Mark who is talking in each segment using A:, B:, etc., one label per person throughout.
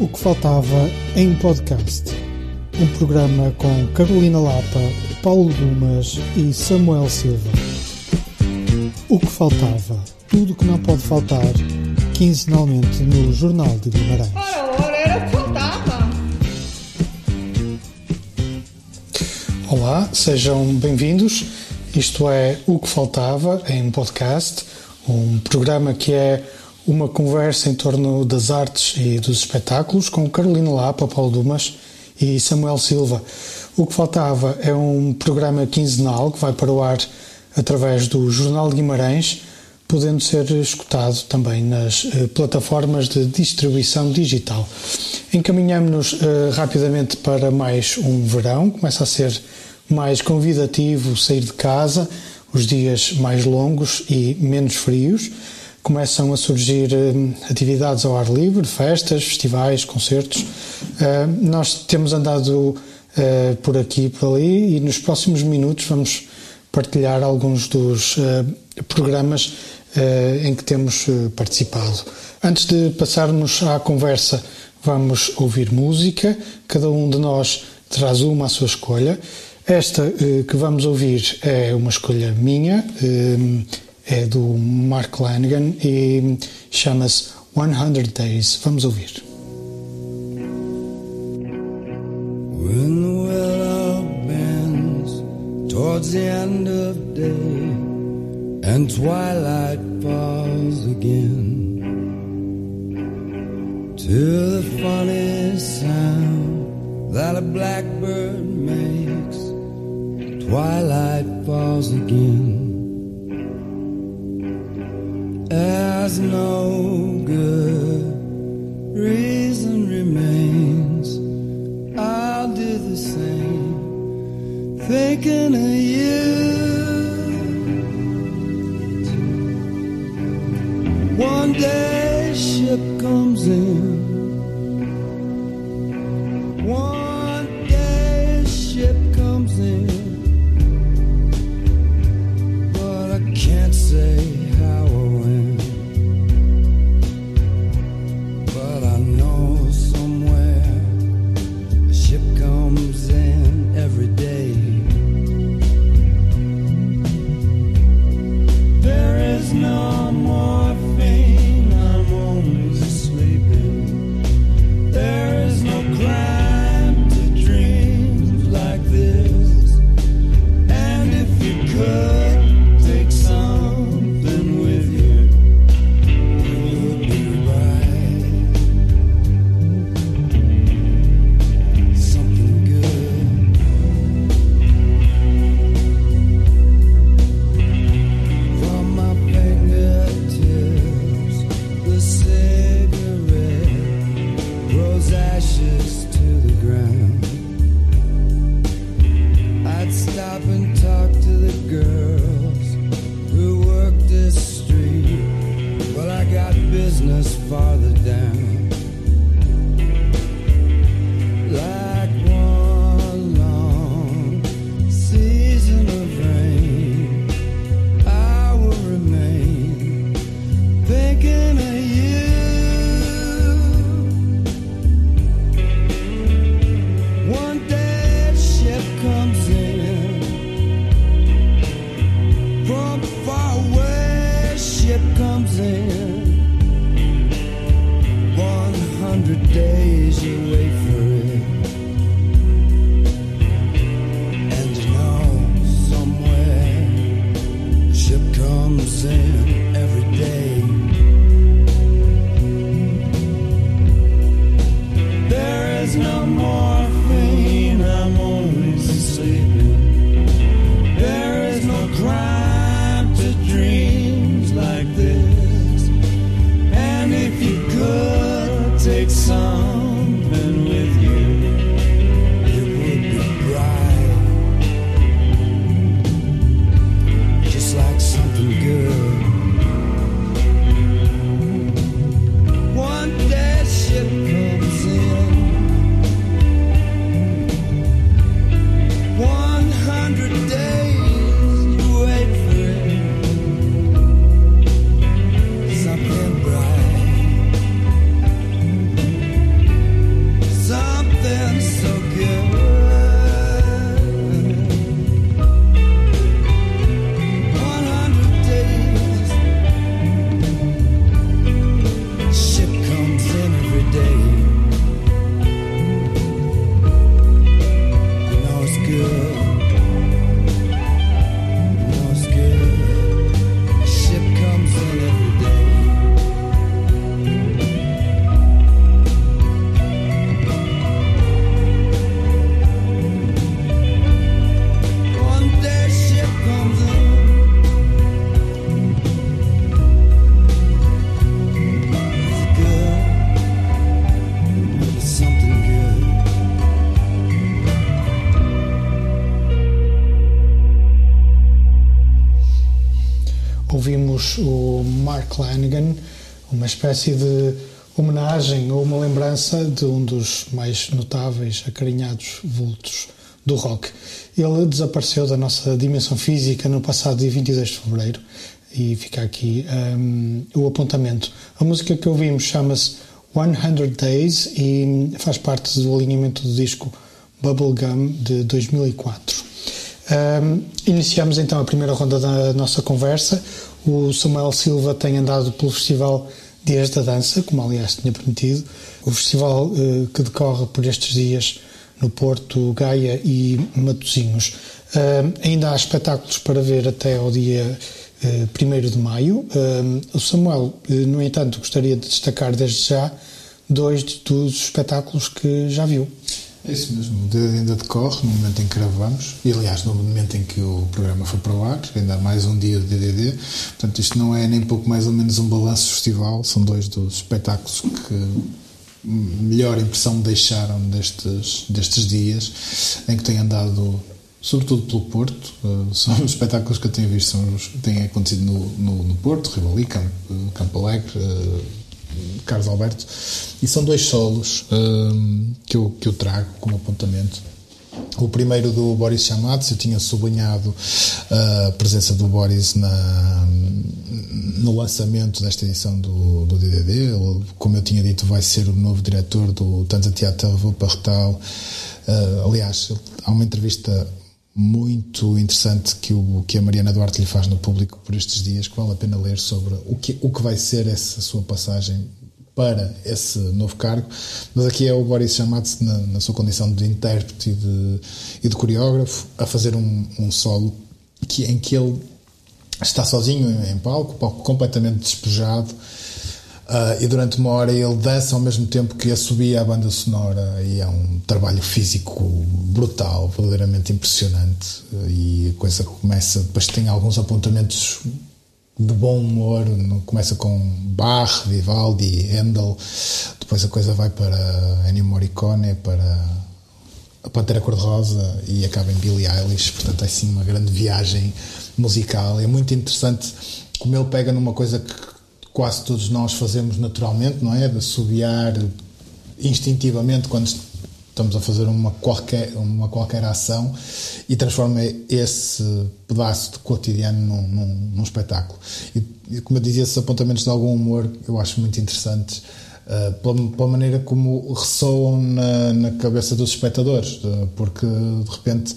A: O que faltava em podcast. Um programa com Carolina Lapa, Paulo Dumas e Samuel Silva. O que faltava. Tudo o que não pode faltar. Quinzenalmente no Jornal de Guimarães.
B: Ora, ora, era o que faltava.
A: Olá, sejam bem-vindos. Isto é O que Faltava em podcast, um programa que é uma conversa em torno das artes e dos espetáculos com Carolina Lapa, Paulo Dumas e Samuel Silva. O que Faltava é um programa quinzenal que vai para o ar através do Jornal de Guimarães, podendo ser escutado também nas eh, plataformas de distribuição digital. Encaminhamos-nos eh, rapidamente para mais um verão, começa a ser mais convidativo sair de casa, os dias mais longos e menos frios. Começam a surgir eh, atividades ao ar livre, festas, festivais, concertos. Eh, nós temos andado eh, por aqui e por ali e nos próximos minutos vamos partilhar alguns dos programas em que temos participado. Antes de passarmos à conversa, vamos ouvir música. Cada um de nós traz uma à sua escolha. Esta que vamos ouvir é uma escolha minha, é do Mark Lanigan e chama-se 100 Days. Vamos ouvir. When the weather bends towards the end of day and twilight falls again to the funny sound that a blackbird makes twilight falls again. As no good reason remains, I'll do the same, thinking of
C: Mark Lanigan, uma espécie de homenagem ou uma lembrança de um dos mais notáveis, acarinhados vultos do rock. Ele desapareceu da nossa dimensão física no passado dia 22 de fevereiro e fica aqui um, o apontamento. A música que ouvimos chama-se 100 Days e faz parte do alinhamento do disco Bubblegum de 2004. Um, iniciamos então a primeira ronda da nossa conversa. O Samuel Silva tem andado pelo festival Dias da Dança, como aliás tinha prometido, o festival uh, que decorre por estes dias no Porto, Gaia e Matosinhos. Uh, ainda há espetáculos para ver até ao dia uh, eh, 1 de maio. Uh, o Samuel, no entanto, gostaria de destacar desde já dois dos espetáculos que já viu.
D: É isso mesmo, o DDD ainda decorre no momento em que gravamos, e aliás, no momento em que o programa foi para o ar, ainda há mais um dia de DDD. Portanto, isto não é nem pouco mais ou menos um balanço festival, são dois dos espetáculos que melhor impressão deixaram destes, destes dias, em que tenho andado sobretudo pelo Porto. Uh, são os espetáculos que eu tenho visto, são os, têm acontecido no, no, no Porto, Rivoli, Campo, Campo Alegre, uh, Carlos Alberto, e são dois solos uh, que, eu, que eu trago como apontamento. O primeiro do Boris Chamados, eu tinha sublinhado a presença do Boris na, no lançamento desta edição do, do DDD. Ele, como eu tinha dito, vai ser o novo diretor do Tanza Teatro Wuppertal. Uh, aliás, há uma entrevista muito interessante que, o, que a Mariana Duarte lhe faz no público por estes dias, que vale a pena ler sobre o que, o que vai ser essa sua passagem para esse novo cargo, mas aqui é o Boris Chamatz na, na sua condição de intérprete e de, e de coreógrafo a fazer um, um solo que, em que ele está sozinho em palco, palco completamente despejado, Uh, e durante uma hora ele dança ao mesmo tempo que assobia a banda sonora. E é um trabalho físico brutal, verdadeiramente impressionante. E a coisa começa, depois tem alguns apontamentos de bom humor, começa com Bach, Vivaldi, Handel, depois a coisa vai para Ennio Morricone, para a Pantera Cor-de-Rosa e acaba em Billie Eilish, portanto é assim uma grande viagem musical, é muito interessante como ele pega numa coisa que quase todos nós fazemos naturalmente, não é? De assobiar instintivamente quando estamos a fazer uma qualquer, uma qualquer ação e transforma esse pedaço de cotidiano num, num, num espetáculo. E, como eu dizia, esses apontamentos de algum humor eu acho muito interessantes. Uh, pela, pela, maneira como ressoam na, na cabeça dos espectadores, uh, porque de repente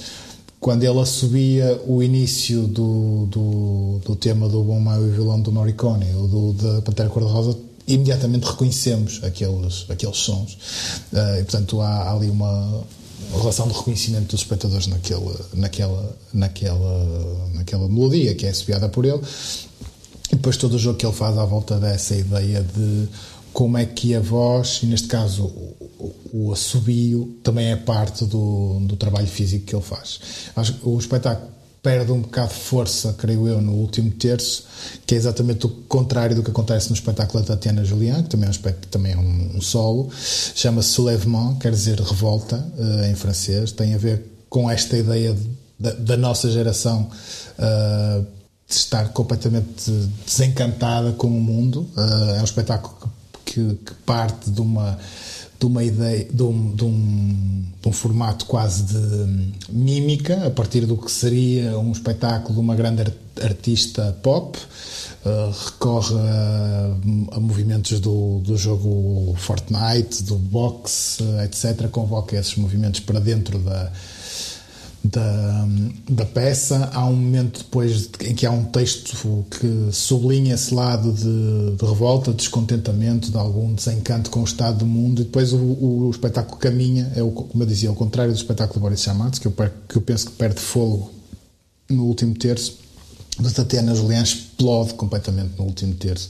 D: quando ele assobia o início do, do, do tema do Bom Maio e Vilão do Morricone, ou do, da Pantera Cor-de-Rosa, imediatamente reconhecemos aqueles, aqueles sons. Uh, e, portanto, há, há, ali uma relação de reconhecimento dos espectadores naquela, naquela, naquela, naquela melodia que é assobiada por ele. E depois todo o jogo que ele faz à volta dessa ideia de como é que a voz, e neste caso o, o assobio, também é parte do, do trabalho físico que ele faz. Acho que o espetáculo perde um bocado de força, creio eu, no último terço, que é exatamente o contrário do que acontece no espetáculo da Tatiana Julian, que também é um, aspecto, também é um, um solo. Chama-se Soulèvement, quer dizer revolta uh, em francês. Tem a ver com esta ideia de, da, da, nossa geração uh, de estar completamente desencantada com o mundo. Uh, é um espetáculo que que, que parte de uma de uma ideia, de um, de, um, de um, formato quase de mímica, a partir do que seria um espetáculo de uma grande artista pop, uh, recorre a, a, movimentos do, do jogo Fortnite, do boxe, etc., convoca esses movimentos para dentro da, da, da peça. Há um momento depois em que há um texto que sublinha esse lado de, de revolta, descontentamento, de algum desencanto com o estado do mundo, e depois o, o, o espetáculo caminha, é o, como eu dizia, ao contrário do espetáculo de Boris Chamatos, que eu, que eu penso que perde fogo no último terço. O de Tatiana Julian explode completamente no último terço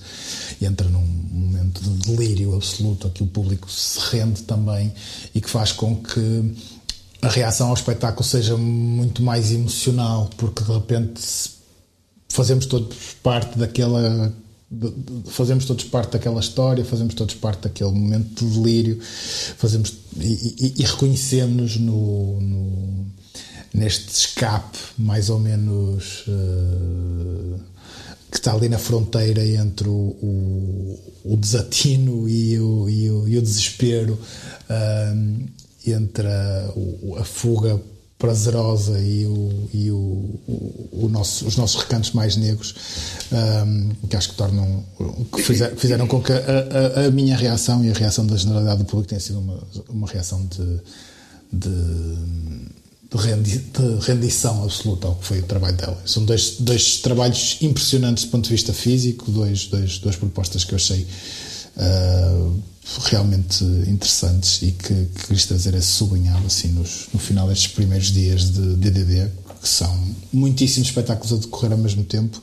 D: e entra num momento de delírio absoluto a que o público se rende também e que faz com que a reação ao espetáculo seja muito mais emocional, porque de repente fazemos todos parte daquela fazemos todos parte daquela história, fazemos todos parte daquele momento de delírio, fazemos e, e, e reconhecemos no, no, neste escape mais ou menos uh, que está ali na fronteira entre o, o, o desatino e o, e o, e o desespero, um, entre a, a, fuga prazerosa e, o, e o, o, nosso, os nossos recantos mais negros, um, que acho que tornam, que fizer, fizeram com que a, a, a, minha reação e a reação da generalidade do público tenha sido uma, uma reação de, de de rendição absoluta ao que foi o trabalho dela. São dois, dois trabalhos impressionantes do ponto de vista físico, dois, dois, duas propostas que eu achei uh, realmente interessantes e que, que quis trazer sublinhado assim nos, no final destes primeiros dias de DDD, que são muitíssimos espetáculos a decorrer ao mesmo tempo,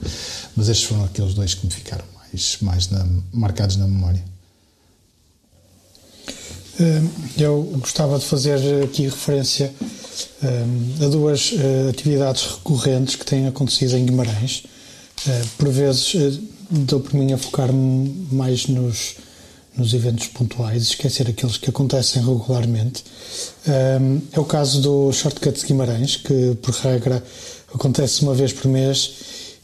D: mas estes foram aqueles dois que me ficaram mais, mais na, marcados na memória.
C: Eh, eu gostava de fazer aqui referência eh, a duas eh, atividades recorrentes que têm acontecido em Guimarães. Por vezes dou por mim a focar-me mais nos, nos eventos pontuais, esquecer aqueles que acontecem regularmente. É o caso do Shortcut de Guimarães, que por regra acontece uma vez por mês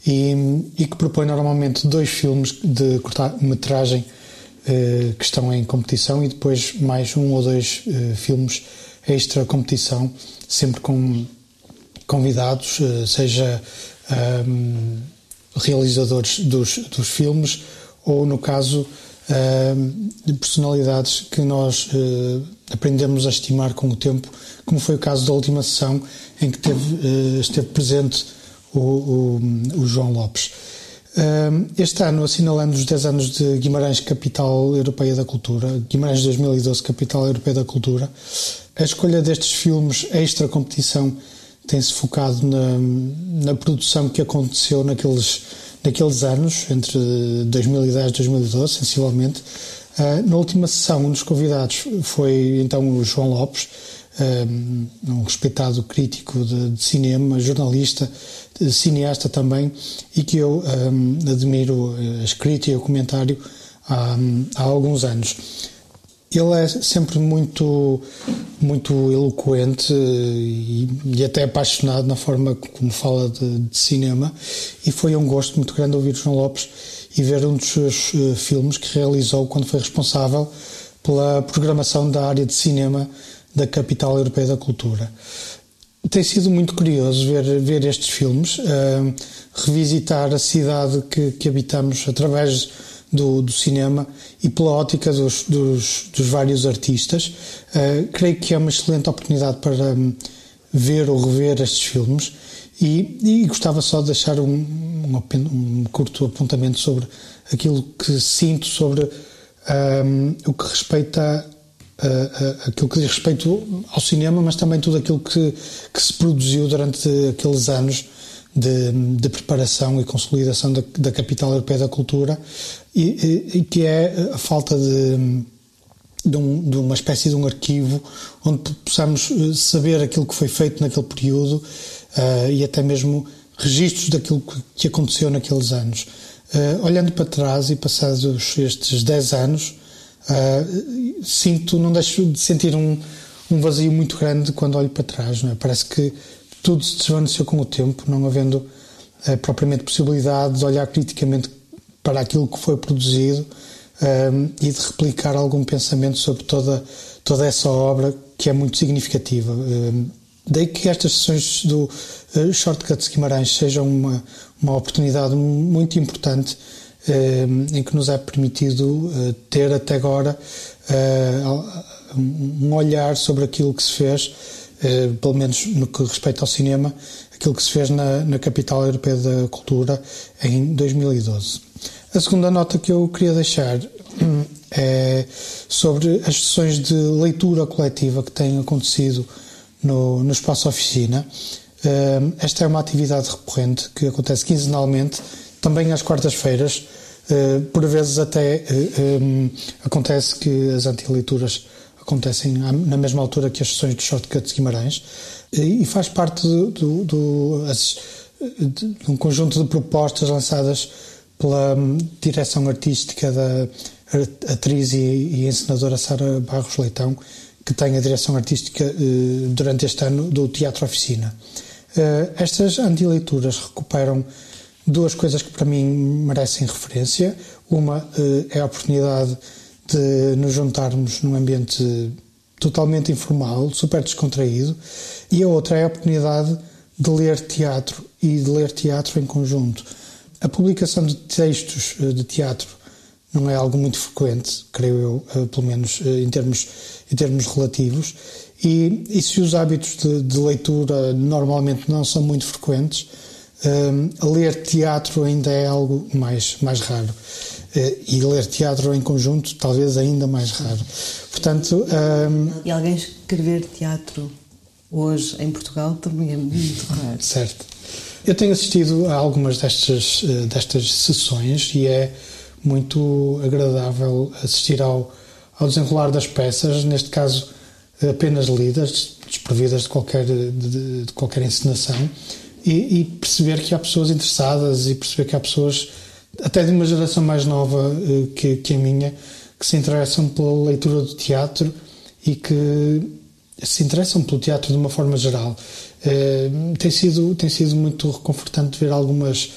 C: e, e que propõe normalmente dois filmes de curta-metragem eh, que estão em competição e depois mais um ou dois eh, filmes extra competição, sempre com convidados, eh, seja um, realizadores dos, dos filmes ou, no caso, de personalidades que nós aprendemos a estimar com o tempo, como foi o caso da última sessão em que teve, esteve presente o, o, o João Lopes. Este ano, assinalando os 10 anos de Guimarães Capital Europeia da Cultura, Guimarães 2012 Capital Europeia da Cultura, a escolha destes filmes extra competição tem-se focado na, na, produção que aconteceu naqueles, naqueles anos, entre 2010 e 2012, sensivelmente. Ah, na última sessão, um dos convidados foi então o João Lopes, um respeitado crítico de, de cinema, jornalista, cineasta também, e que eu um, admiro a escrita e o comentário há, há alguns anos. Ele é sempre muito, muito eloquente e, e até apaixonado na forma como fala de, de, cinema, e foi um gosto muito grande ouvir João Lopes e ver um dos seus uh, filmes que realizou quando foi responsável pela programação da área de cinema da Capital Europeia da Cultura. Tem sido muito curioso ver, ver estes filmes, uh, revisitar a cidade que, que habitamos através do, do, cinema e pela ótica dos, dos, dos vários artistas. Uh, creio que é uma excelente oportunidade para um, ver ou rever estes filmes e, e gostava só de deixar um, um, um, curto apontamento sobre aquilo que sinto sobre um, o que respeita uh, aquilo que diz respeito ao cinema, mas também tudo aquilo que, que se produziu durante aqueles anos de, de preparação e consolidação da, da, capital europeia da cultura e, e, que é a falta de, de, um, de, uma espécie de um arquivo onde possamos eh, saber aquilo que foi feito naquele período uh, e até mesmo registros daquilo que, aconteceu naqueles anos. Uh, olhando para trás e passados estes 10 anos, Uh, sinto, não deixo de sentir um, um vazio muito grande quando olho para trás. É? Parece que tudo se desvaneceu com o tempo, não havendo uh, propriamente possibilidade de olhar criticamente para aquilo que foi produzido uh, e de replicar algum pensamento sobre toda, toda essa obra que é muito significativa. Daí que estas sessões do Shortcuts Guimarães sejam uma, uma oportunidade muito importante eh, em que nos é permitido eh, ter até agora eh, um olhar sobre aquilo que se fez, pelo menos no que respeita ao cinema, aquilo que se fez na, na Capital Europeia da Cultura em 2012. A segunda nota que eu queria deixar hum, é sobre as sessões de leitura coletiva que têm acontecido no, no espaço oficina. Esta é uma atividade recorrente que acontece quinzenalmente, também às quartas-feiras, eh, por vezes até eh, acontece que as anti-leituras acontecem na mesma altura que as sessões de Shortcut de Guimarães e faz parte do, do, do de um conjunto de propostas lançadas pela hum, direção artística da atriz e, e encenadora Sara Barros Leitão, que tem a direção artística eh, durante este ano do Teatro Oficina. Estas anti-leituras recuperam duas coisas que para mim merecem referência. Uma é a oportunidade de nos juntarmos num ambiente totalmente informal, super descontraído, e a outra é a oportunidade de ler teatro e de ler teatro em conjunto. A publicação de textos de teatro não é algo muito frequente, creio eu, pelo menos em termos, em termos relativos, e, e se os hábitos de, de, leitura normalmente não são muito frequentes, um, ler teatro ainda é algo mais, mais raro. Uh, e ler teatro em conjunto, talvez ainda mais raro. Portanto. Um,
E: e alguém escrever teatro hoje em Portugal também é muito raro.
C: Certo. Eu tenho assistido a algumas destas, eh, destas sessões e é muito agradável assistir ao, ao desenrolar das peças, neste caso apenas lidas, desprovidas de qualquer, de, de qualquer encenação, e, e, perceber que há pessoas interessadas e perceber que há pessoas, até de uma geração mais nova eh, que, que a minha, que se interessam pela leitura do teatro e que se interessam pelo teatro de uma forma geral. Eh, tem, sido, tem sido muito reconfortante ver algumas,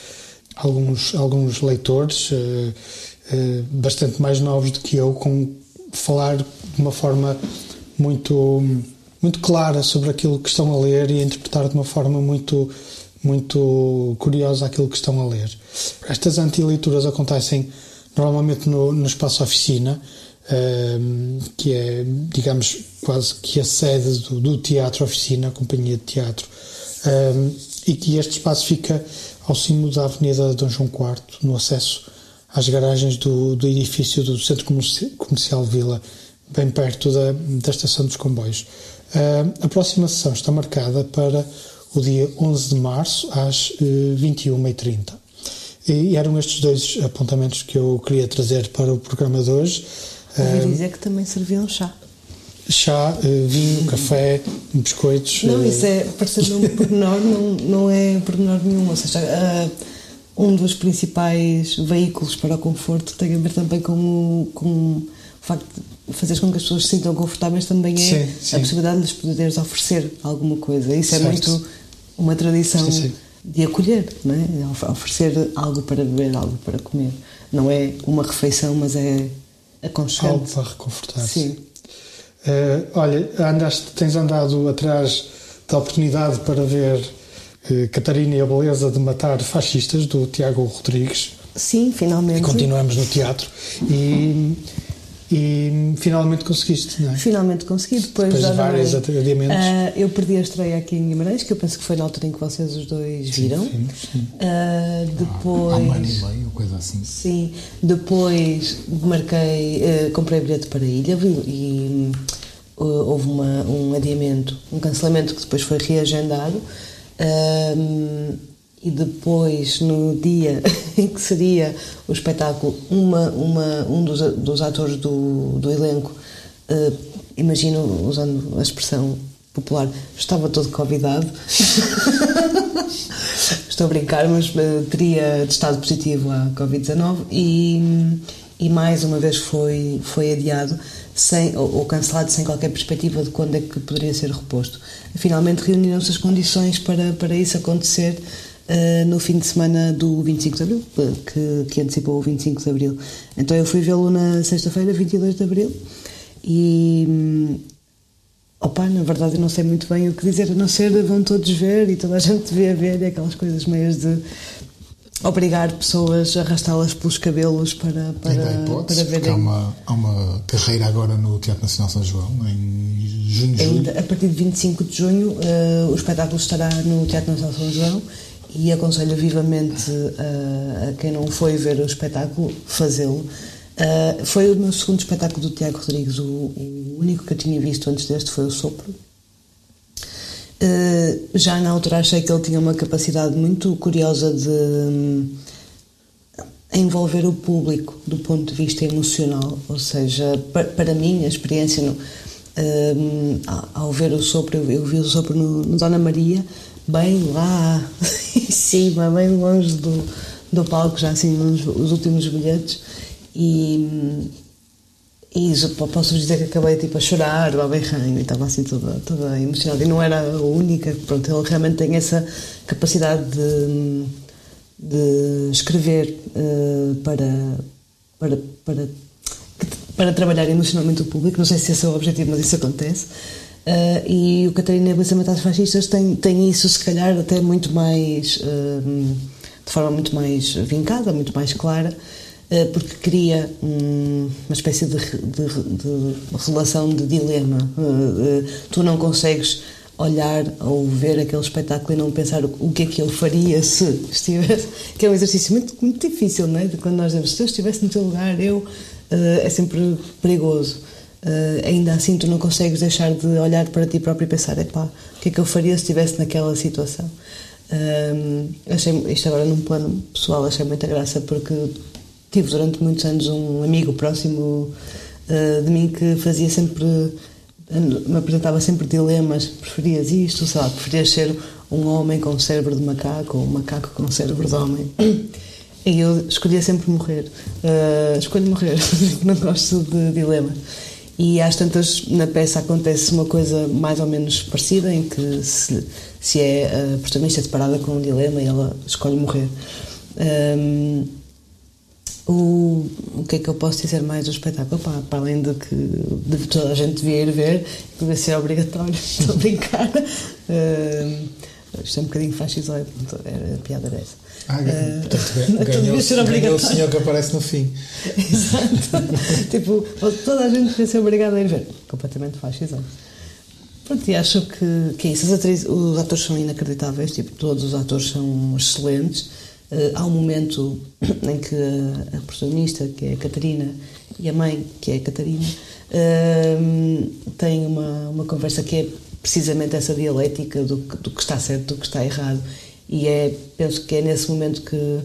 C: alguns, alguns leitores eh, bastante mais novos do que eu com falar de uma forma muito, muito clara sobre aquilo que estão a ler e a interpretar de uma forma muito, muito curiosa aquilo que estão a ler. Estas anti-leituras acontecem normalmente no, no espaço oficina, ehm, que é, digamos, quase que a sede do, do teatro oficina, a companhia de teatro, ehm, e que este espaço fica ao cimo da Avenida Dom João IV, no acesso às garagens do, do edifício do Centro Comercial Vila bem perto da, da estação dos comboios. Uh, a próxima sessão está marcada para o dia 11 de março, às uh, eh, 21h30. E eram estes dois apontamentos que eu queria trazer para o programa de hoje.
E: Ouvi uh, dizer que também serviam chá.
C: Chá, vinho, café, biscoitos.
E: Não, isso é, parecendo um pormenor, não, não é pormenor nenhum. Ou seja, um dos principais veículos para o conforto tem a ver também com, com o facto fazer com que as pessoas se sintam confortáveis também é sim, sim. a possibilidade de lhes poderes oferecer alguma coisa. Isso é certo. é muito uma tradição sim, de acolher, não é? oferecer algo para beber, algo para comer. Não é uma refeição, mas é aconchegante.
C: Algo para reconfortar. Sim. Uh, olha, andaste, tens andado atrás da oportunidade para ver uh, Catarina e a Beleza de Matar Fascistas, do Tiago Rodrigues.
E: Sim, finalmente. E
C: continuamos no teatro. E e finalmente conseguiste, não é?
E: Finalmente consegui, depois,
C: depois de vários adiamentos. Uh,
E: eu perdi a estreia aqui em Guimarães, que eu penso que foi na altura em que vocês os dois viram. Sim, sim. Uh, depois. Há
D: um ano e meio, coisa assim.
E: Sim, depois marquei, uh, comprei bilhete para a ilha e houve uma, um adiamento, um cancelamento que depois foi reagendado e depois no dia em que seria o espetáculo uma, uma, um dos, dos atores do, do elenco uh, imagino usando a expressão popular estava todo convidado. Estou a brincar mas uh, teria testado positivo à Covid-19 e, e mais uma vez foi, foi adiado sem, ou, ou, cancelado sem qualquer perspectiva de quando é que poderia ser reposto. Finalmente reuniram-se as condições para, para isso acontecer uh, no fim de semana do 25 de Abril, que, que antecipou o 25 de Abril. Então eu fui vê-lo na sexta-feira, 22 de Abril, e. Hum, opa, na verdade eu não sei muito bem o que dizer, a não ser vão todos ver e toda a gente devia ver e aquelas coisas meias de obrigar pessoas a arrastá-las pelos cabelos para, para,
D: hipótese, para verem. Há uma, há uma carreira agora no Teatro Nacional São João, em junho, julho.
E: A partir de 25 de junho, uh, o espetáculo estará no Teatro Nacional São João e aconselho vivamente a, a quem não foi ver o espetáculo fazê-lo. Uh, foi o meu segundo espetáculo do Tiago Rodrigues, o, o, único que eu tinha visto antes deste foi o Sopro. Uh, já na altura achei que ele tinha uma capacidade muito curiosa de um, envolver o público do ponto de vista emocional, ou seja, para, para mim a experiência no, um, ao ver o Sopro, eu, eu vi o Sopro no, no Dona Maria, bem lá em cima, bem longe do, do palco, já assim nos os últimos bilhetes. E, e posso dizer que acabei tipo a chorar, a berranho, e estava assim toda, toda emocionada. E não era a única, pronto, ele realmente tem essa capacidade de, de escrever uh, para, para, para, para trabalhar emocionalmente o público. Não sei se esse é o objetivo, mas isso acontece. Uh, e o Catarina Beleza Matar Fascistas tem, tem isso, se calhar, até muito mais. Uh, de forma muito mais vincada, muito mais clara, uh, porque cria um, uma espécie de, de, de, relação de dilema. tu não consegues olhar ou ver aquele espetáculo e não pensar o que é que eu faria se estivesse. Que é um exercício muito, muito difícil, não é? De quando nós dizemos, se eu estivesse no teu lugar, eu. é sempre perigoso. Uh, ainda assim tu não consegues deixar de olhar para ti próprio e pensar, epá, o que é que eu faria se estivesse naquela situação? Uh, achei, isto agora num plano pessoal, achei muita graça porque tive durante muitos anos um amigo próximo uh, de mim que fazia sempre, me apresentava sempre dilemas, preferias isto, sei lá, preferias ser um homem com cérebro de macaco ou um macaco com cérebro de homem. E eu escolhia sempre morrer. escolho morrer, não gosto de dilemas. E às tantas, na peça acontece uma coisa mais ou menos parecida, em que se, se é a protagonista separada com um dilema e ela escolhe morrer. Um, o, o que é que eu posso dizer mais do espetáculo? Pá, para além de que de toda a gente devia ir ver, que deve ser obrigatório, estou a brincar. Isto é um bocadinho era a piada dessa.
D: Ah, uh, portanto, ganhou, ganhou o senhor que aparece no fim.
E: Exato. tipo, toda a gente devia ser obrigada a ir ver. Completamente fascisante. Pronto, e acho que, que é isso. Atrizes, os atores são inacreditáveis, tipo, todos os atores são excelentes. Uh, há um momento em que a, a, protagonista, que é a Catarina, e a mãe, que é a Catarina, uh, têm uma, uma conversa que é precisamente essa dialética do, do que está certo, do que está errado e é, penso que é nesse momento que,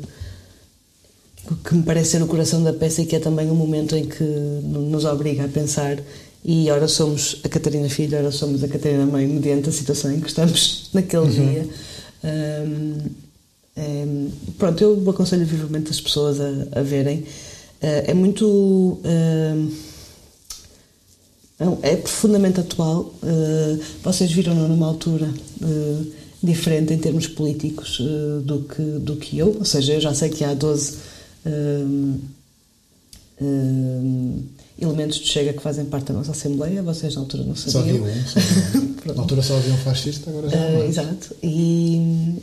E: que me parece ser no coração da peça e que é também um momento em que nos obriga a pensar e ora somos a Catarina Filha, ora somos a Catarina Mãe, mediante a situação em que estamos naquele uhum. dia. Um, é, pronto, eu aconselho vivamente as pessoas a, a verem. Uh, é muito. Uh, é profundamente atual. Uh, vocês viram numa altura diferente em termos políticos uh, do, que, do que eu, ou seja, eu já sei que há 12 uh, uh, elementos de Chega que fazem parte da nossa Assembleia, vocês na altura não sabiam.
D: Só havia um, só na altura só havia um fascista, agora já não
E: uh, Exato, e,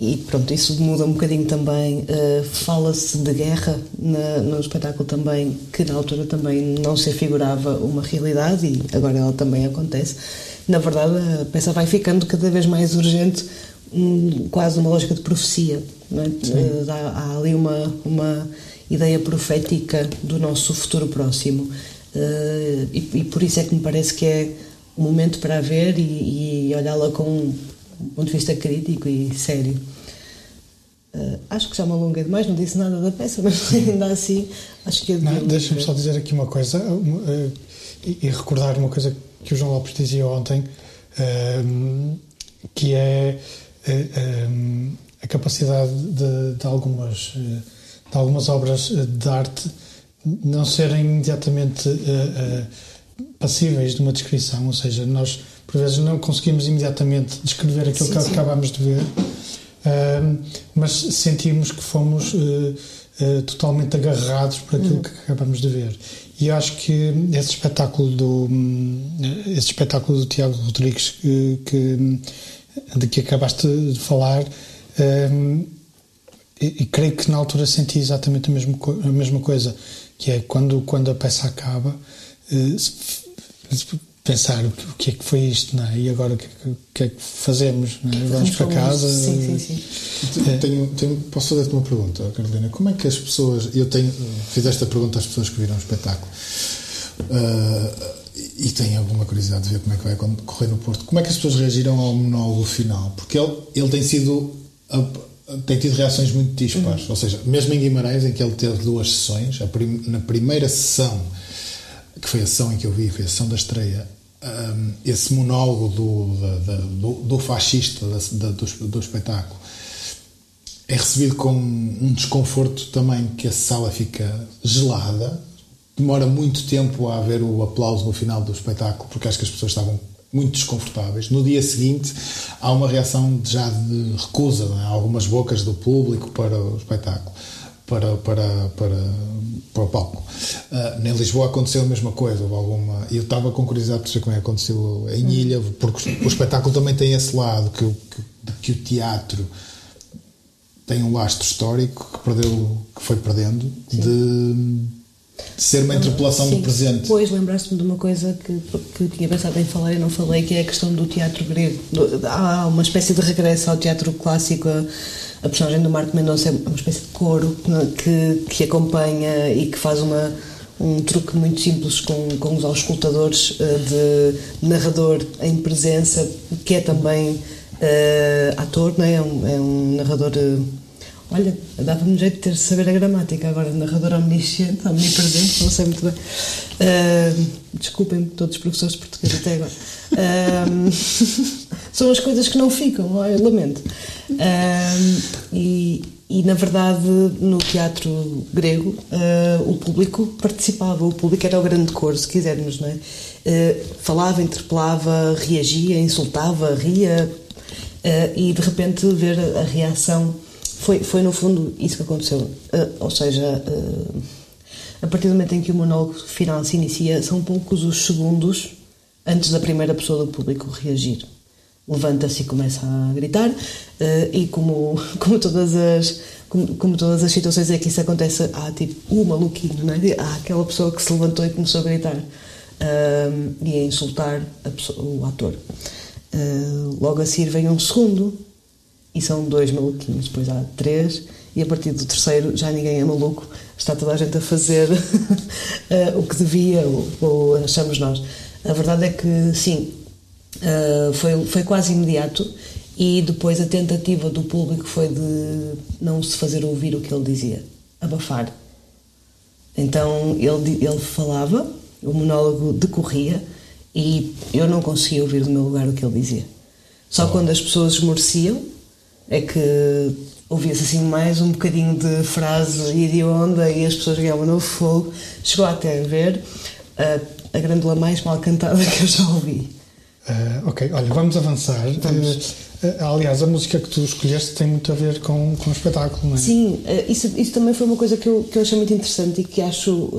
E: e pronto, isso muda um bocadinho também. Uh, Fala-se de guerra na, no espetáculo também, que na altura também não se afigurava uma realidade e agora ela também acontece na verdade, a peça vai ficando cada vez mais urgente, um, quase uma lógica de profecia. É? Há, há, ali uma, uma ideia profética do nosso futuro próximo. Uh, e, e, por isso é que me parece que é o momento para a ver e, e olhá-la com um ponto de vista crítico e sério. Uh, acho que já me alonguei demais, não disse nada da peça, mas ainda assim acho que é
C: Deixa-me só dizer aqui uma coisa uh, e, e recordar uma coisa que o João Lopes dizia ontem, um, que é um, a capacidade de, de, algumas, de algumas obras de arte não serem imediatamente uh, uh, passíveis de uma descrição, ou seja, nós por vezes não conseguimos imediatamente descrever aquilo sim, que sim. acabamos de ver, uh, mas sentimos que fomos uh, uh, totalmente agarrados por aquilo uhum. que acabamos de ver. E acho que esse espetáculo do esse espetáculo do Tiago Rodrigues que, que de que acabaste de falar um, e, e, creio que na altura senti exatamente a mesma, a mesma coisa que é quando quando a peça acaba uh, pensar o que é que foi isto não é? e agora o que, é que, é que fazemos é? vamos para casa
E: sim, sim, sim.
D: É. Tenho, tenho, posso fazer-te uma pergunta Carolina como é que as pessoas eu tenho fiz esta pergunta às pessoas que viram o espetáculo uh, e tenho alguma curiosidade de ver como é que vai correr no Porto como é que as pessoas reagiram ao monólogo final porque ele, ele tem sido tem tido reações muito dispares uhum. ou seja, mesmo em Guimarães em que ele teve duas sessões prim, na primeira sessão que foi a sessão em que eu vi, foi a sessão da estreia, um, esse monólogo do, da, da, do, do, fascista da, do, do, espetáculo é recebido com um desconforto também que a sala fica gelada demora muito tempo a haver o aplauso no final do espetáculo porque acho que as pessoas estavam muito desconfortáveis. No dia seguinte há uma reação já de recusa, é? algumas bocas do público para o espetáculo, para, para, para, para o palco. Uh, em Lisboa aconteceu a mesma coisa, houve alguma. Eu estava com curiosidade para saber como é que aconteceu em Ilha, porque o espetáculo também tem esse lado, que, que, que o teatro tem um lastro histórico que perdeu, que foi perdendo, de de ser uma interpelação Sim. do presente.
E: Depois lembraste-me de uma coisa que, que tinha pensado em falar e não falei, que é a questão do teatro grego. Há uma espécie de regresso ao teatro clássico. A, personagem do Marco Mendonça é uma espécie de coro que, que acompanha e que faz uma, um truque muito simples com, com os auscultadores eh, de narrador em presença, que é também uh, ator, não é? É um, é um narrador. Uh, Olha, dava-me jeito de ter de saber a gramática agora, narrador omnisciente, omnipresente, não sei muito bem. Uh, Desculpem-me, todos os professores de português até agora. Uh, são as coisas que não ficam, eu lamento. Uh, e, e, na verdade, no teatro grego, uh, o público participava, o público era o grande coro, se quisermos, não é? Uh, falava, interpelava, reagia, insultava, ria, uh, e de repente ver a, reação foi, foi no fundo isso que aconteceu. Ou seja, a partir do momento em que o monólogo final se inicia, são poucos os segundos antes da primeira pessoa do público reagir. Levanta-se e começa a gritar, uh, e como, como todas as como, como, todas as situações em que isso acontece, há tipo o maluquinho, não é? há aquela pessoa que se levantou e começou a gritar e a insultar a pessoa, o ator. logo a seguir vem um segundo e são dois maluquinhos, depois há três, e a partir do terceiro já ninguém é maluco, está toda a gente a fazer uh, o que devia, ou, ou, achamos nós. A verdade é que, sim, uh, foi, foi quase imediato, e depois a tentativa do público foi de não se fazer ouvir o que ele dizia, abafar. Então ele, ele falava, o monólogo decorria, e eu não conseguia ouvir do meu lugar o que ele dizia. Só oh. quando as pessoas esmoreciam, é que ouvia-se assim mais um bocadinho de frase e de onda e as pessoas ganhavam no fogo. Chegou até a ver a, a grândola mais mal cantada que eu já ouvi.
C: Uh, ok, olha, vamos avançar. Uh, aliás, a música que tu escolheste tem muito a ver com, com o espetáculo, não é?
E: Sim, uh, isso, isso também foi uma coisa que eu, que eu achei muito interessante e que acho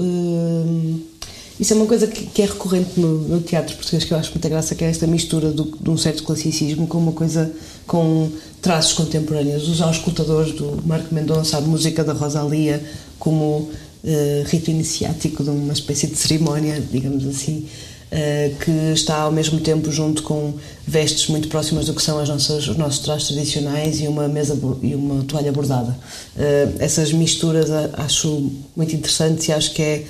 E: isso é uma coisa que, que é recorrente no, no, teatro português que eu acho muita graça, que é esta mistura do, de um certo classicismo com uma coisa com traços contemporâneos. Os auscultadores do Marco Mendonça, a música da Rosalia, como rito iniciático de uma espécie de cerimónia, digamos assim, que está ao mesmo tempo junto com vestes muito próximas do que são as nossas, os nossos trajes tradicionais e uma mesa e uma toalha bordada. Uh, essas misturas acho muito interessantes e acho que é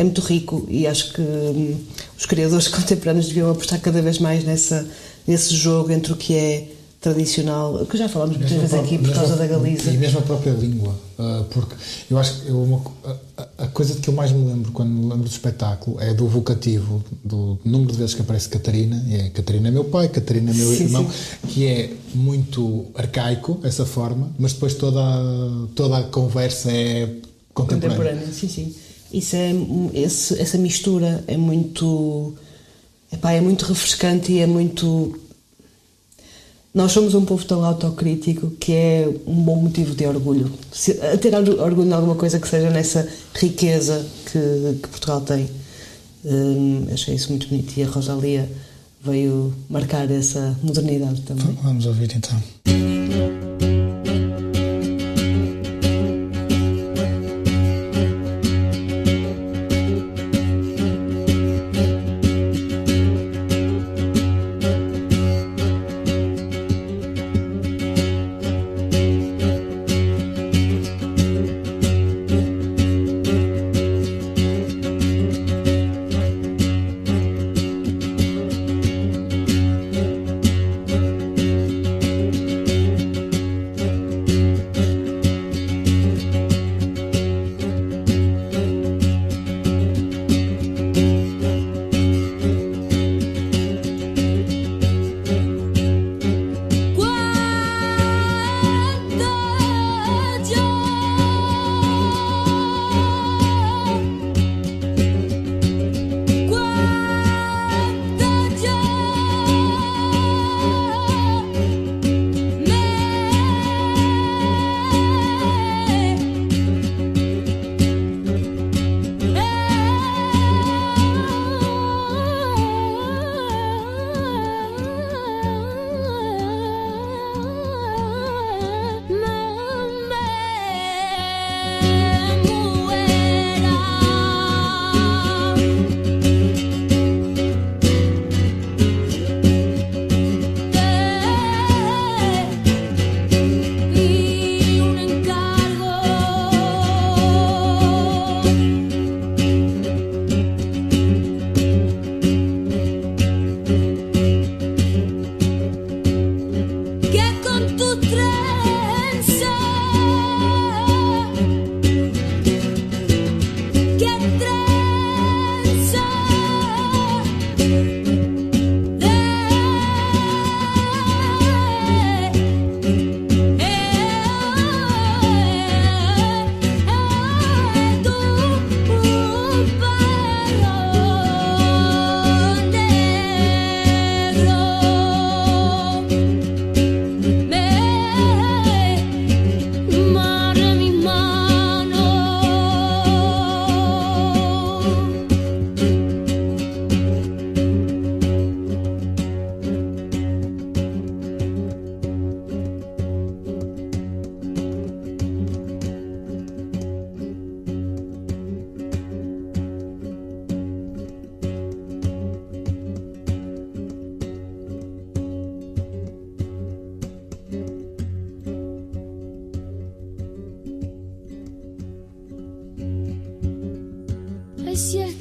E: é muito rico e acho que hum, os criadores contemporâneos deviam apostar cada vez mais nessa, nesse jogo entre o que é tradicional, que já falámos muitas vezes aqui por causa da Galiza.
D: E mesmo a própria língua, uh, porque eu acho que eu, uma, a, a, coisa de que eu mais me lembro quando me lembro do espetáculo é do vocativo, do número de vezes que aparece Catarina, e é Catarina é meu pai, Catarina é meu sim, irmão, sim. que é muito arcaico, essa forma, mas depois toda, toda a conversa é contemporânea. Contemporânea,
E: sim, sim. Isso é, esse, essa mistura é muito. Epá, é muito refrescante e é muito. Nós somos um povo tão autocrítico que é um bom motivo de orgulho. Se, a ter orgulho em alguma coisa que seja nessa riqueza que, que Portugal tem. Hum, achei isso muito bonito e a Rosalia veio marcar essa modernidade também.
C: Vamos ouvir então.
F: Yes, si es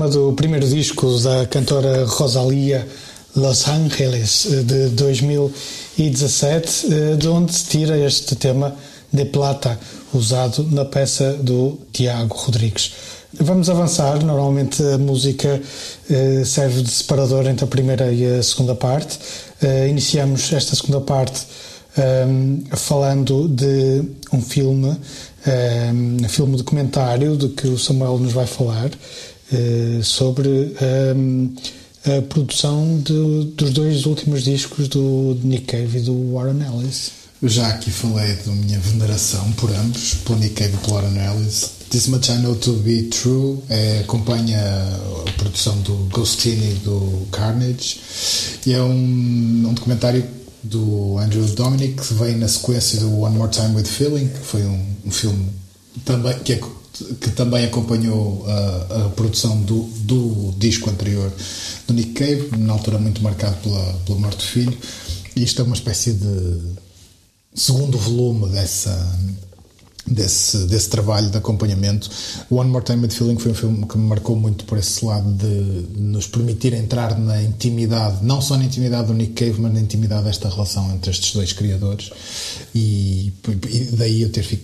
F: tema do primeiro disco da cantora Rosalia Los Angeles de 2017, eh, de onde se tira este tema de plata usado na peça do Tiago Rodrigues. Vamos avançar. Normalmente a música eh, serve de separador entre a primeira e a segunda parte. Eh, iniciamos esta segunda parte ehm, falando de um filme, um filme documentário de que o Samuel nos vai falar. Eh, sobre um, ehm, a produção de, dos dois últimos discos do Nick Cave e do Warren Ellis.
D: Eu já aqui falei da minha veneração por ambos, pelo Nick Cave e pelo Warren Ellis. This Much I Know To Be True é, acompanha a produção do Ghostini e do Carnage e é um, um documentário do Andrew Dominic que vem na sequência do One More Time With Feeling, que foi um, um filme também que é que também acompanhou a, a produção do, do, disco anterior do Nick Cave, na altura muito marcado pela, pela morte do filho. E isto é uma espécie de segundo volume dessa, desse, desse trabalho de acompanhamento. One More Time with Feeling foi um filme que me marcou muito por esse lado de nos permitir entrar na intimidade, não só na intimidade do Nick Cave, mas na intimidade desta relação entre estes dois criadores. E, e daí eu ter,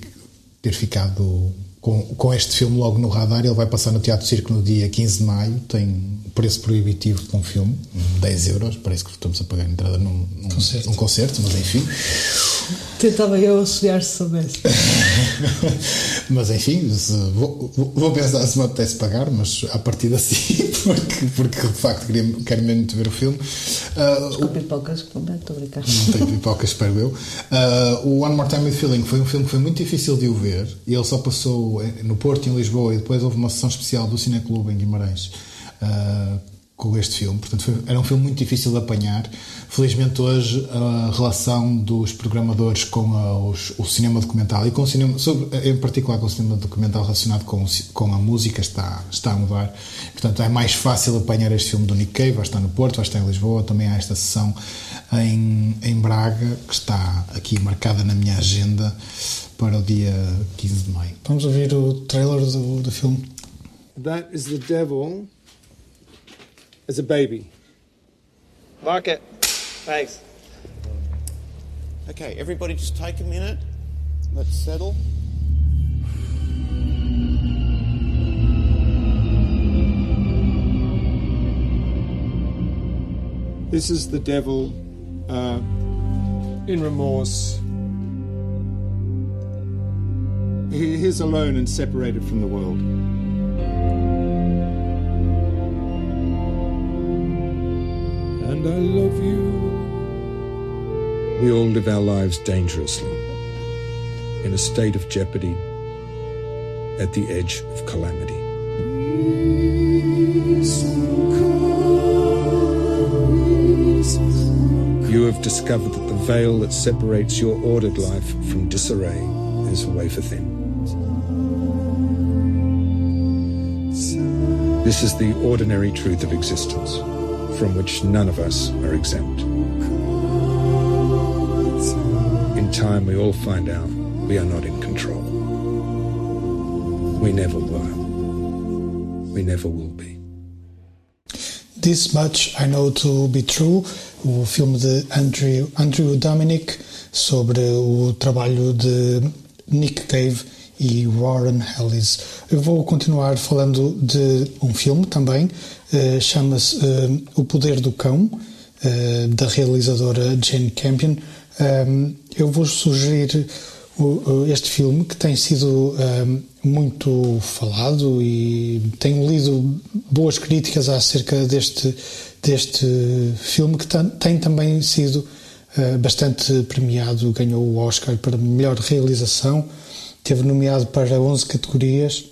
D: ter ficado com, com este filme logo no radar. Ele vai passar no Teatro Circo no dia 15 de maio. Tem preço proibitivo para um filme, 10 euros. Parece que estamos a pagar a entrada num, num, concerto. num concerto, mas enfim.
E: Tentava eu associar se soubesse.
D: mas enfim, vou, vou pensar se me apetece pagar, mas a partir assim, porque, porque de facto queria, quero mesmo ver o filme.
E: Uh, com pipocas, estou a brincar.
D: Não tenho pipocas, espero eu. Uh, o One More Time with Feeling foi um filme que foi muito difícil de o ver e ele só passou no Porto, em Lisboa, e depois houve uma sessão especial do Cineclube em Guimarães. Uh, com este filme. Portanto, foi, era um filme muito difícil de apanhar. Felizmente hoje a relação dos programadores com a, os, o cinema documental e com o cinema, sobre, em particular com o cinema documental relacionado com, com a música está, está a mudar. Portanto, é mais fácil apanhar este filme do Nick Cave, vai estar no Porto, vai estar em Lisboa, também há esta sessão em, em Braga, que está aqui marcada na minha agenda para o dia 15 de maio.
F: Vamos ouvir o trailer do, do filme.
G: That is the devil as a baby.
H: Like it. Thanks.
I: Okay, everybody just take a minute. Let's settle.
G: This is the devil uh, in remorse. He is alone and separated from the world. and I love you. We all live our lives dangerously, in a state of jeopardy, at the edge of calamity. You have discovered that the veil that separates your ordered life from disarray is a wafer thin. This is the ordinary truth of existence, from which none of us are exempt. In time, we all find out we are not in control. We never were. We never will be.
C: This Much I Know to Be True, o filme de Andrew, Andrew Dominic sobre o trabalho de Nick Cave e Warren Ellis. Eu vou continuar falando de um filme também, uh, chama-se uh, O Poder do Cão, uh, da realizadora Jane Campion. Eu vou sugerir este filme que tem sido muito falado e tenho lido boas críticas acerca deste, deste filme que tem também sido bastante premiado, ganhou o Oscar para melhor realização, teve nomeado para 11 categorias,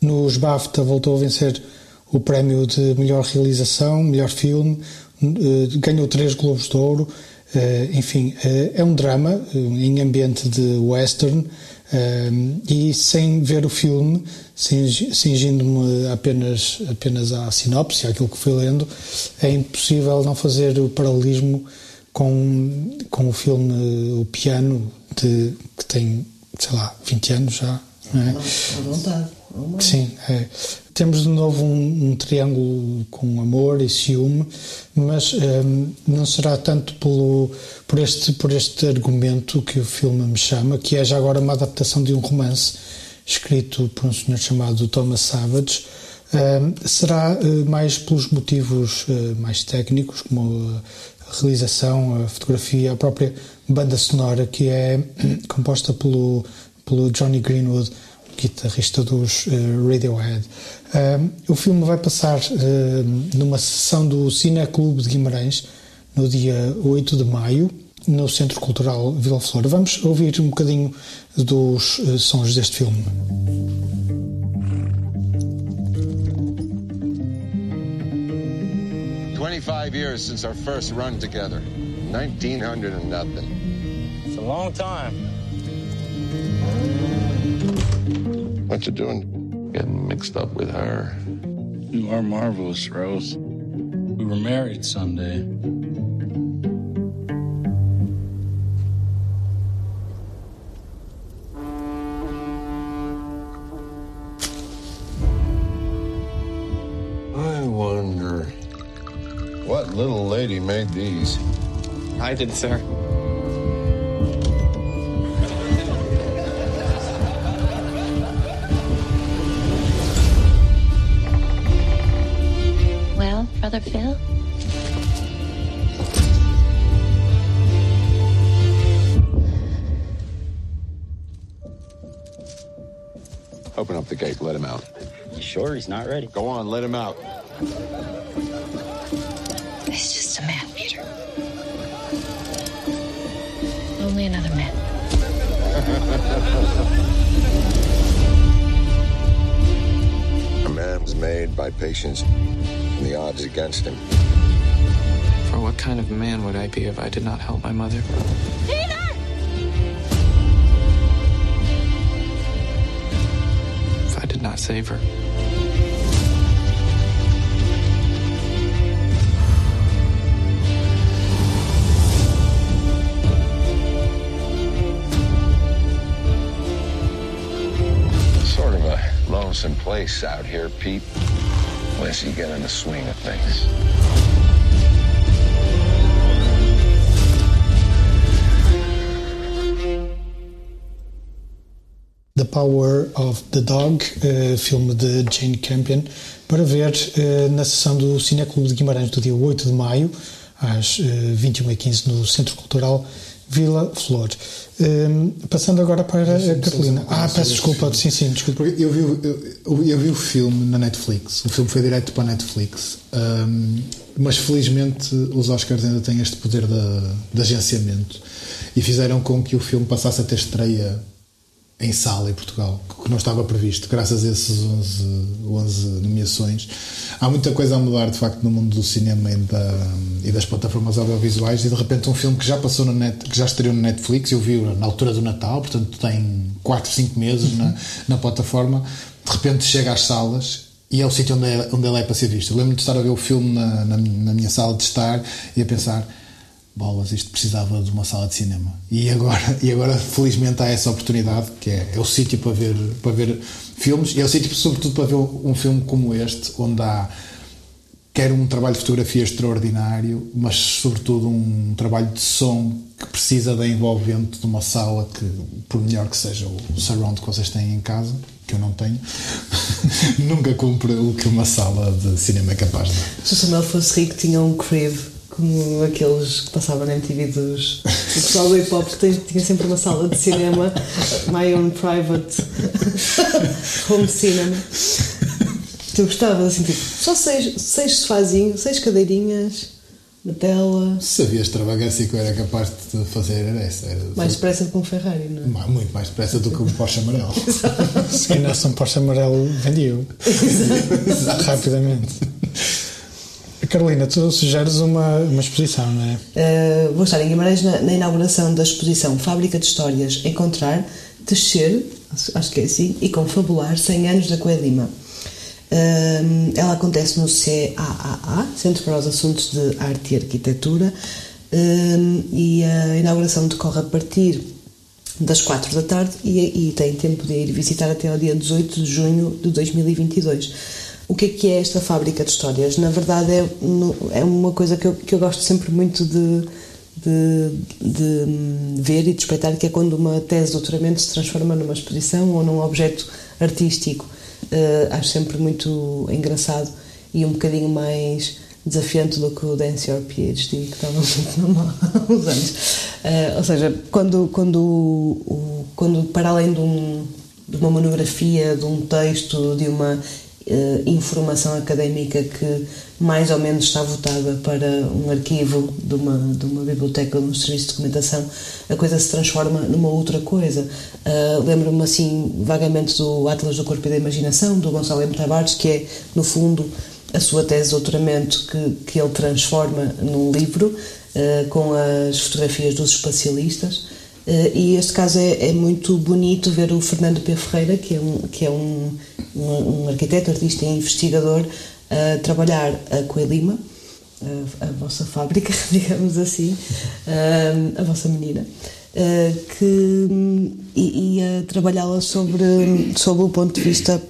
C: nos BAFTA voltou a vencer o prémio de melhor realização, melhor filme, uh, ganhou três Globos de Ouro, uh, enfim, é um drama em ambiente de western, e sem ver o filme, cingindo-me apenas, apenas à sinopse, àquilo que fui lendo, é impossível não fazer o paralelismo com, com o filme O Piano, de, que tem, sei lá, 20 anos já.
E: Não é? À vontade.
C: Sim, é. Temos de novo um, um, triângulo com amor e ciúme, mas um, não será tanto pelo, por, este, por este argumento que o filme me chama, que é já agora uma adaptação de um romance escrito por um senhor chamado Thomas Savage. Será uh, mais pelos motivos uh, mais técnicos, como a realização, a fotografia, a própria banda sonora, que é composta pelo, pelo Johnny Greenwood guitarrista dos uh, Radiohead. O filme vai passar numa sessão do Cine Clube de Guimarães no dia 8 de maio, no Centro Cultural Vila Flor. Vamos ouvir um bocadinho dos sons deste filme.
J: Twenty-five years since our first run together. Nineteen hundred and nothing.
K: It's a long time.
J: What you doing? Getting mixed up with her.
K: You are marvelous, Rose. We were married Sunday.
J: Made these.
L: I did, sir.
M: Well, Brother Phil?
J: Open up the gate, let him out.
N: You sure he's not ready?
J: Go on, let him out. Made by patience and the odds against him.
O: For what kind of man would I be if I did not help my mother?
M: Peter!
O: If I did not save her?
J: Lonesome place out here, Pete. Unless you get in the swing of things.
C: The Power of the Dog, uh, filme de Jane Campion, para ver uh, na sessão do Cineclube de Guimarães do dia 8 de maio, às uh, 21h15, no Centro Cultural Vila Flor. Um, passando agora para a Carolina. Ah, peço desculpa, sim, sim, desculpa.
D: Porque eu vi, eu, eu vi o filme na Netflix, o filme foi direto para a Netflix, um, mas felizmente os Oscars ainda têm este poder de, de agenciamento e fizeram com que o filme passasse a ter estreia em sala em Portugal, que não estava previsto, graças a esses 11, 11 nomeações. Há muita coisa a mudar, de facto, no mundo do cinema e, da, e das plataformas audiovisuais, e de repente um filme que já passou na net, que já estreou na Netflix, eu vi na altura do Natal, portanto tem 4, 5 meses na, na plataforma, de repente chega às salas e é o sítio onde, é, onde ele é para ser visto. Eu lembro de estar a ver o filme na, na, na minha sala de estar e a pensar bolas, isto precisava de uma sala de cinema. E agora, e agora felizmente há essa oportunidade, que é, é o sítio para ver, para ver filmes, e é o sítio sobretudo para ver um filme como este, onde há quer um trabalho de fotografia extraordinário, mas sobretudo um trabalho de som que precisa da envolvente de uma sala que, por melhor que seja o surround que vocês têm em casa, que eu não tenho, nunca cumpre o que uma sala de cinema é capaz de.
E: Se o Samuel fosse rico, tinha um crib como aqueles que passavam na MTV dos. O pessoal do hip hop tinha sempre uma sala de cinema, my own private home cinema. Tu gostavas assim, tipo, só seis, seis sofazinhos, seis cadeirinhas na tela.
D: Se havia extravagância que eu era capaz de fazer, era essa. Era
E: mais depressa do que um Ferrari, não
D: é? Muito mais depressa do que um Porsche amarelo.
C: Se ganhasse um Porsche amarelo, vendia-o. Rapidamente. Carolina, tu sugeres uma, uma exposição, não é?
E: Uh, vou estar em Guimarães na, na, inauguração da exposição Fábrica de Histórias Encontrar, Tecer, acho que é assim, e Confabular 100 anos da Coelho Lima. Uh, ela acontece no CAAA, Centro para os Assuntos de Arte e Arquitetura, uh, e a inauguração decorre a partir das 4 da tarde e, e tem tempo de ir visitar até ao dia 18 de junho de 2022. O que é que é esta fábrica de histórias? Na verdade, é, é uma coisa que eu, que eu gosto sempre muito de, de, de ver e de espreitar, que é quando uma tese de doutoramento se transforma numa exposição ou num objeto artístico. Uh, acho sempre muito engraçado e um bocadinho mais desafiante do que o Dance Your PhD, que estava muito normal há uns anos. Uh, ou seja, quando, quando, quando para além de, um, de uma monografia, de um texto, de uma informação académica que mais ou menos está votada para um arquivo de uma, de uma biblioteca ou um serviço de documentação, a coisa se transforma numa outra coisa. Uh, Lembro-me assim vagamente do Atlas do Corpo e da Imaginação, do Gonçalo M. Tavares, que é, no fundo, a sua tese de doutoramento que, que ele transforma num livro uh, com as fotografias dos espacialistas. Uh, e este caso é, é, muito bonito ver o Fernando P. Ferreira, que é um, que é um, um, um arquiteto, artista e investigador, a trabalhar a Coelima, a, a vossa fábrica, digamos assim, a, a vossa menina, que, e, e a trabalhá-la sobre, sobre o ponto de vista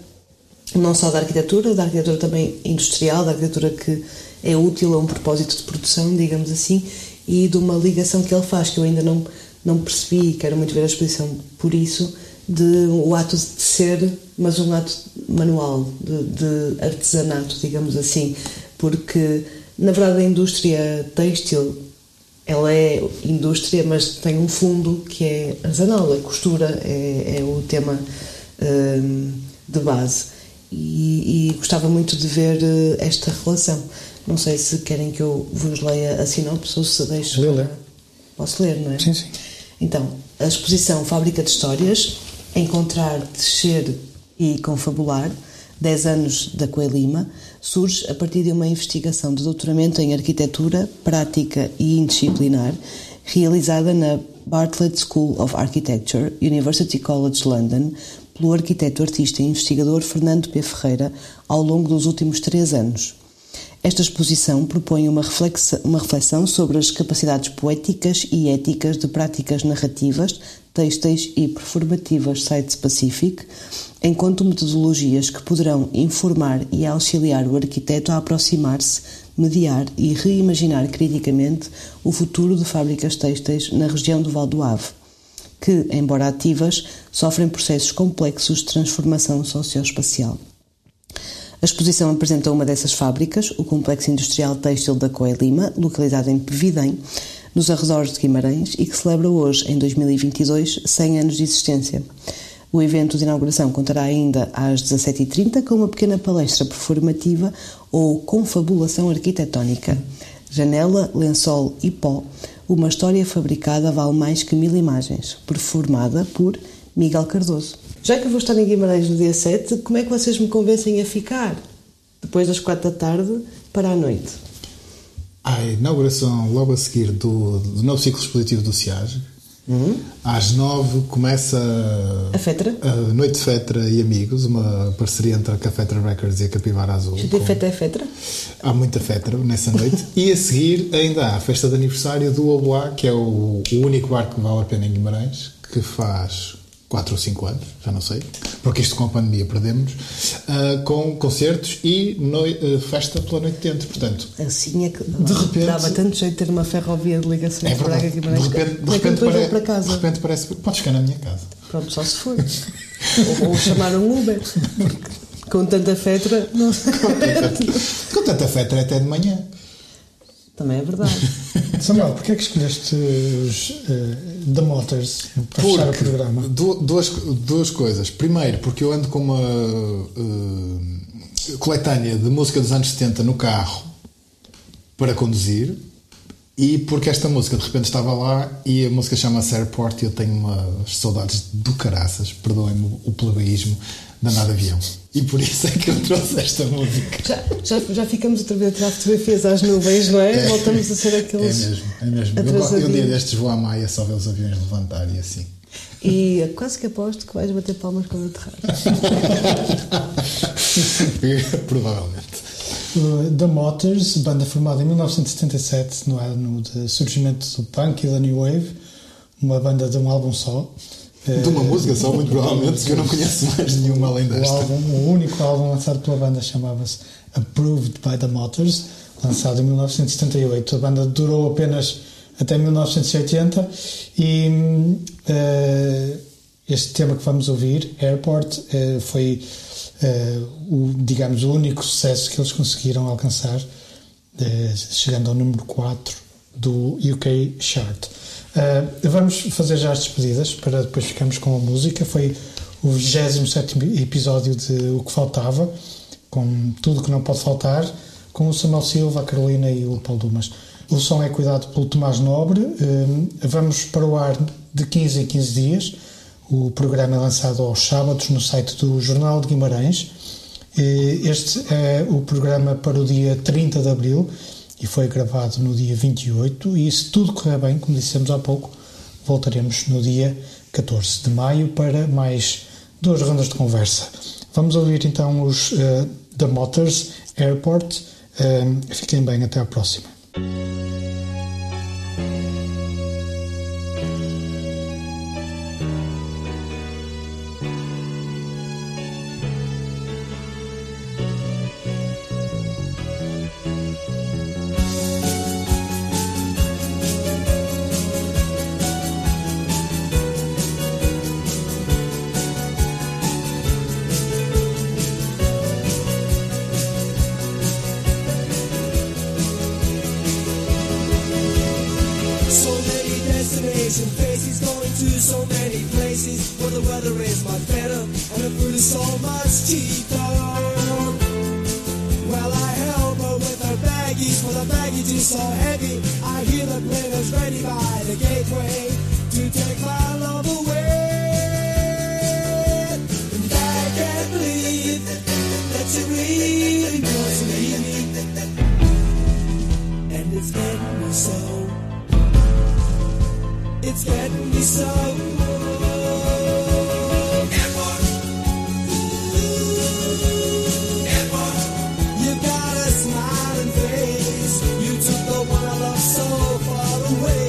E: não só da arquitetura, da arquitetura também industrial, da arquitetura que é útil a um propósito de produção, digamos assim, e de uma ligação que ele faz, que eu ainda não não percebi, quero muito ver a exposição por isso, de o ato de ser, mas um ato manual, de, de artesanato, digamos assim, porque na verdade a indústria têxtil ela é indústria, mas tem um fundo que é artesanal, a costura é, é o tema um, de base. E, e, gostava muito de ver uh, esta relação. Não sei se querem que eu vos leia a sinopse ou se deixo. Posso ler, não é?
C: Sim, sim.
E: Então, a exposição Fábrica de Histórias, Encontrar, Descer e Confabular, 10 anos da Coelima, surge a partir de uma investigação de doutoramento em arquitetura prática e indisciplinar realizada na Bartlett School of Architecture, University College London, pelo arquiteto, artista e investigador Fernando P. Ferreira ao longo dos últimos três anos. Esta exposição propõe uma reflexão, uma reflexão sobre as capacidades poéticas e éticas de práticas narrativas, têxteis e performativas site-specific, enquanto metodologias que poderão informar e auxiliar o arquiteto a aproximar-se, mediar e reimaginar criticamente o futuro de fábricas têxteis na região do Val do Ave, que, embora ativas, sofrem processos complexos de transformação socioespacial. A exposição apresenta uma dessas fábricas, o Complexo Industrial Têxtil da Coe Lima, localizado em Pevidem, nos arredores de Guimarães e que celebra hoje, em 2022, 100 anos de existência. O evento de inauguração contará ainda às 17h30 com uma pequena palestra performativa ou confabulação arquitetónica. Janela, lençol e pó, uma história fabricada vale mais que mil imagens, performada por Miguel Cardoso. Já que eu vou estar em Guimarães no dia 7, como é que vocês me convencem a ficar depois das 4 da tarde para a noite?
D: A inauguração logo a seguir do, do novo ciclo expositivo do CIAG, Às nove começa
E: A Fetra?
D: a Noite Fetra e Amigos, uma parceria entre a Cafetra Records e a Capivara Azul.
E: Já
D: com-
E: feita a Fetra?
D: Há muita Fetra nessa noite. e a seguir ainda há a festa de aniversário do Oboá, que é o, o único bar que vale a pena em Guimarães, que faz 4 ou 5 anos, já não sei, porque isto com a pandemia perdemos, ah, com concertos e noi- ah, festa pela noite dentro. Portanto,
E: Assim é que
D: De repente-
E: dava tanto jeito ter uma ferrovia de ligação
D: é
E: entre Braga
D: De repente, de
E: é
D: repente,
E: depois vou
D: pare-
E: para
D: de
E: casa?
D: repente parece. Podes ficar na minha casa.
E: Pronto, só se for. ou, ou chamar um Uber. Com tanta fetra, não
D: Com tanta Fetra é até de manhã.
E: Também é verdade.
C: Samuel, porquê é que escolheste os eh, The Motors para fechar o
D: Porque
C: programa?
D: du- duas, duas coisas. Primeiro, porque eu ando com uma eh, coletânea de música dos anos 70 no carro para conduzir e porque esta música de repente estava lá e a música chama-se Airport e eu tenho umas saudades do caraças, perdoem-me o plebeísmo, de andar de avião. E por isso é que eu trouxe esta música.
E: Já, já, já ficamos outra vez a tirar fotografias às nuvens, não é? Voltamos a ser
D: É
E: aqueles.
D: mesmo, é mesmo. Eu,
E: atrasadinhos.
D: um dia destes vou à Maia só ver os aviões levantar e assim.
E: E eu quase que aposto que vais bater palmas quando aterrar.
D: Provavelmente.
C: The Motors, banda formada em 1977, no ano de surgimento do punk e da new wave, uma banda de um álbum só.
D: De uma música só, muito provavelmente, que eu não conheço mais nenhuma além
C: O,
D: desta.
C: álbum, o único álbum lançado pela banda chamava-se Approved by the Motors, lançado em 1978. A banda durou apenas até 1980 e eh, este tema que vamos ouvir, Airport, eh, foi eh, o, digamos, o único sucesso que eles conseguiram alcançar, chegando ao número 4 do UK Chart. Uh, vamos fazer já as despedidas para depois ficarmos com a música. Foi o 27 episódio de O que Faltava, com tudo que não pode faltar, com o Samuel Silva, a Carolina e o Paulo Dumas. O som é cuidado pelo Tomás Nobre. Uh, vamos para o ar de 15 em 15 dias. O programa é lançado aos sábados no site do Jornal de Guimarães. Uh, Este é o programa para o dia 30 de abril e foi gravado no dia 28 e se tudo correr bem, como dissemos há pouco, voltaremos no dia 14 de maio para mais duas rondas de conversa. Vamos ouvir então os uh, The Motors Airport. Uh, fiquem bem, até à próxima.
N: Away.